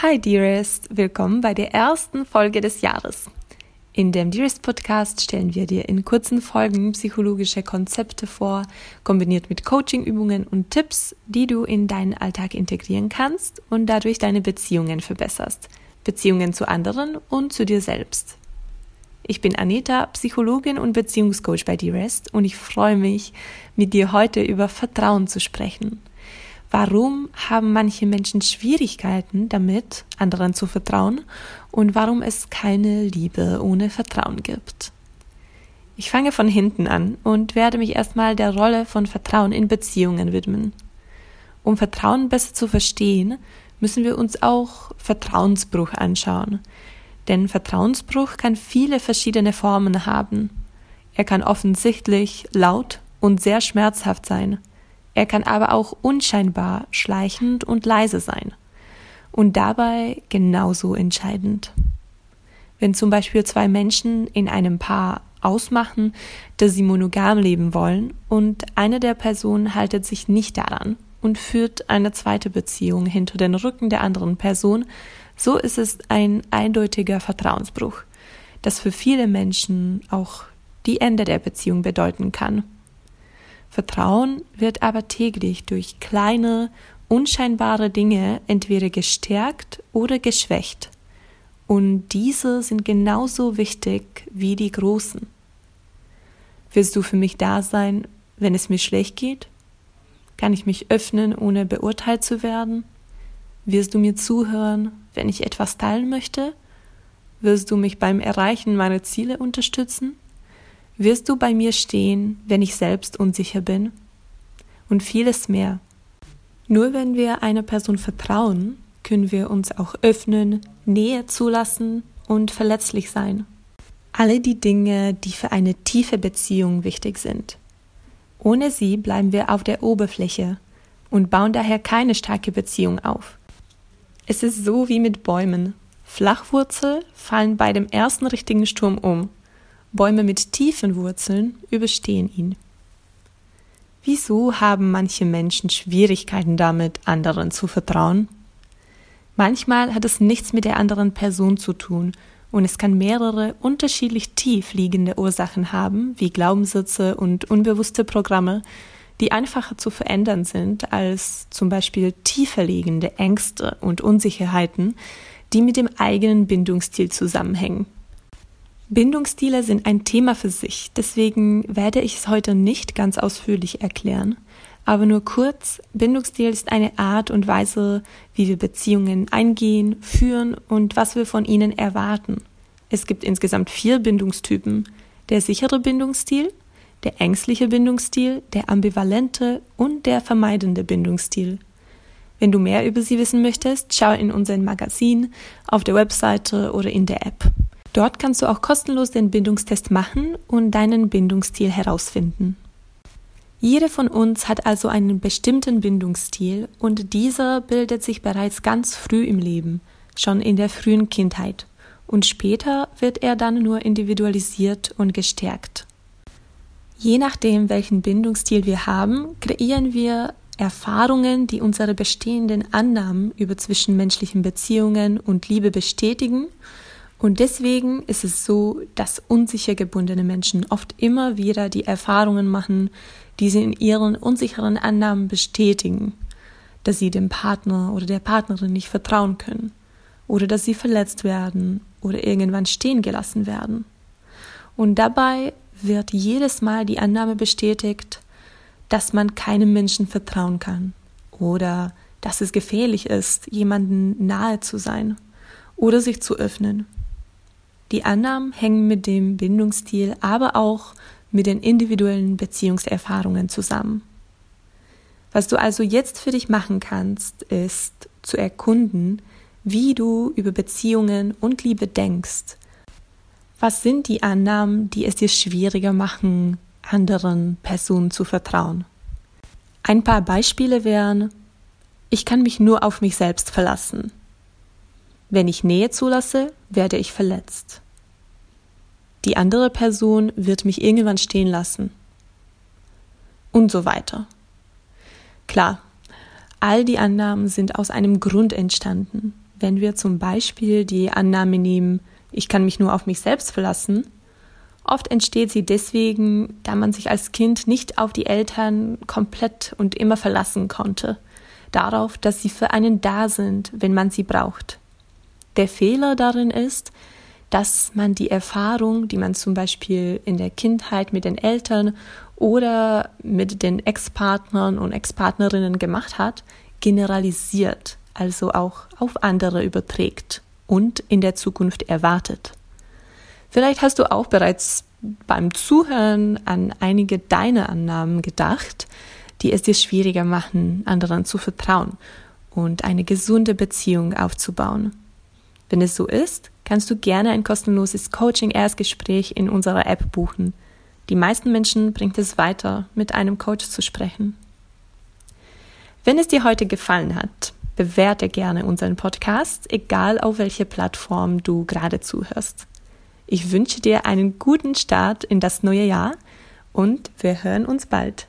Hi Dearest, willkommen bei der ersten Folge des Jahres. In dem Dearest Podcast stellen wir dir in kurzen Folgen psychologische Konzepte vor, kombiniert mit Coachingübungen und Tipps, die du in deinen Alltag integrieren kannst und dadurch deine Beziehungen verbesserst. Beziehungen zu anderen und zu dir selbst. Ich bin Anita, Psychologin und Beziehungscoach bei Dearest und ich freue mich, mit dir heute über Vertrauen zu sprechen. Warum haben manche Menschen Schwierigkeiten damit, anderen zu vertrauen und warum es keine Liebe ohne Vertrauen gibt? Ich fange von hinten an und werde mich erstmal der Rolle von Vertrauen in Beziehungen widmen. Um Vertrauen besser zu verstehen, müssen wir uns auch Vertrauensbruch anschauen. Denn Vertrauensbruch kann viele verschiedene Formen haben. Er kann offensichtlich laut und sehr schmerzhaft sein. Er kann aber auch unscheinbar, schleichend und leise sein. Und dabei genauso entscheidend. Wenn zum Beispiel zwei Menschen in einem Paar ausmachen, dass sie monogam leben wollen und eine der Personen haltet sich nicht daran und führt eine zweite Beziehung hinter den Rücken der anderen Person, so ist es ein eindeutiger Vertrauensbruch, das für viele Menschen auch die Ende der Beziehung bedeuten kann. Vertrauen wird aber täglich durch kleine, unscheinbare Dinge entweder gestärkt oder geschwächt. Und diese sind genauso wichtig wie die großen. Willst du für mich da sein, wenn es mir schlecht geht? Kann ich mich öffnen, ohne beurteilt zu werden? Wirst du mir zuhören, wenn ich etwas teilen möchte? Wirst du mich beim Erreichen meiner Ziele unterstützen? Wirst du bei mir stehen, wenn ich selbst unsicher bin? Und vieles mehr. Nur wenn wir einer Person vertrauen, können wir uns auch öffnen, Nähe zulassen und verletzlich sein. Alle die Dinge, die für eine tiefe Beziehung wichtig sind. Ohne sie bleiben wir auf der Oberfläche und bauen daher keine starke Beziehung auf. Es ist so wie mit Bäumen. Flachwurzel fallen bei dem ersten richtigen Sturm um Bäume mit tiefen Wurzeln überstehen ihn. Wieso haben manche Menschen Schwierigkeiten damit, anderen zu vertrauen? Manchmal hat es nichts mit der anderen Person zu tun und es kann mehrere unterschiedlich tief liegende Ursachen haben, wie Glaubenssätze und unbewusste Programme, die einfacher zu verändern sind als zum Beispiel tiefer liegende Ängste und Unsicherheiten, die mit dem eigenen Bindungsstil zusammenhängen. Bindungsstile sind ein Thema für sich, deswegen werde ich es heute nicht ganz ausführlich erklären. Aber nur kurz, Bindungsstil ist eine Art und Weise, wie wir Beziehungen eingehen, führen und was wir von ihnen erwarten. Es gibt insgesamt vier Bindungstypen. Der sichere Bindungsstil, der ängstliche Bindungsstil, der ambivalente und der vermeidende Bindungsstil. Wenn du mehr über sie wissen möchtest, schau in unserem Magazin, auf der Webseite oder in der App. Dort kannst du auch kostenlos den Bindungstest machen und deinen Bindungsstil herausfinden. Jede von uns hat also einen bestimmten Bindungsstil und dieser bildet sich bereits ganz früh im Leben, schon in der frühen Kindheit. Und später wird er dann nur individualisiert und gestärkt. Je nachdem, welchen Bindungsstil wir haben, kreieren wir Erfahrungen, die unsere bestehenden Annahmen über zwischenmenschlichen Beziehungen und Liebe bestätigen und deswegen ist es so, dass unsicher gebundene Menschen oft immer wieder die Erfahrungen machen, die sie in ihren unsicheren Annahmen bestätigen, dass sie dem Partner oder der Partnerin nicht vertrauen können oder dass sie verletzt werden oder irgendwann stehen gelassen werden. Und dabei wird jedes Mal die Annahme bestätigt, dass man keinem Menschen vertrauen kann oder dass es gefährlich ist, jemanden nahe zu sein oder sich zu öffnen. Die Annahmen hängen mit dem Bindungsstil, aber auch mit den individuellen Beziehungserfahrungen zusammen. Was du also jetzt für dich machen kannst, ist zu erkunden, wie du über Beziehungen und Liebe denkst. Was sind die Annahmen, die es dir schwieriger machen, anderen Personen zu vertrauen? Ein paar Beispiele wären, ich kann mich nur auf mich selbst verlassen. Wenn ich Nähe zulasse, werde ich verletzt. Die andere Person wird mich irgendwann stehen lassen. Und so weiter. Klar, all die Annahmen sind aus einem Grund entstanden. wenn wir zum Beispiel die Annahme nehmen, ich kann mich nur auf mich selbst verlassen, oft entsteht sie deswegen, da man sich als Kind nicht auf die Eltern komplett und immer verlassen konnte, darauf, dass sie für einen da sind, wenn man sie braucht. Der Fehler darin ist, dass man die Erfahrung, die man zum Beispiel in der Kindheit mit den Eltern oder mit den Ex-Partnern und Ex-Partnerinnen gemacht hat, generalisiert, also auch auf andere überträgt und in der Zukunft erwartet. Vielleicht hast du auch bereits beim Zuhören an einige deiner Annahmen gedacht, die es dir schwieriger machen, anderen zu vertrauen und eine gesunde Beziehung aufzubauen. Wenn es so ist, kannst du gerne ein kostenloses Coaching-Erstgespräch in unserer App buchen. Die meisten Menschen bringt es weiter, mit einem Coach zu sprechen. Wenn es dir heute gefallen hat, bewerte gerne unseren Podcast, egal auf welche Plattform du gerade zuhörst. Ich wünsche dir einen guten Start in das neue Jahr und wir hören uns bald.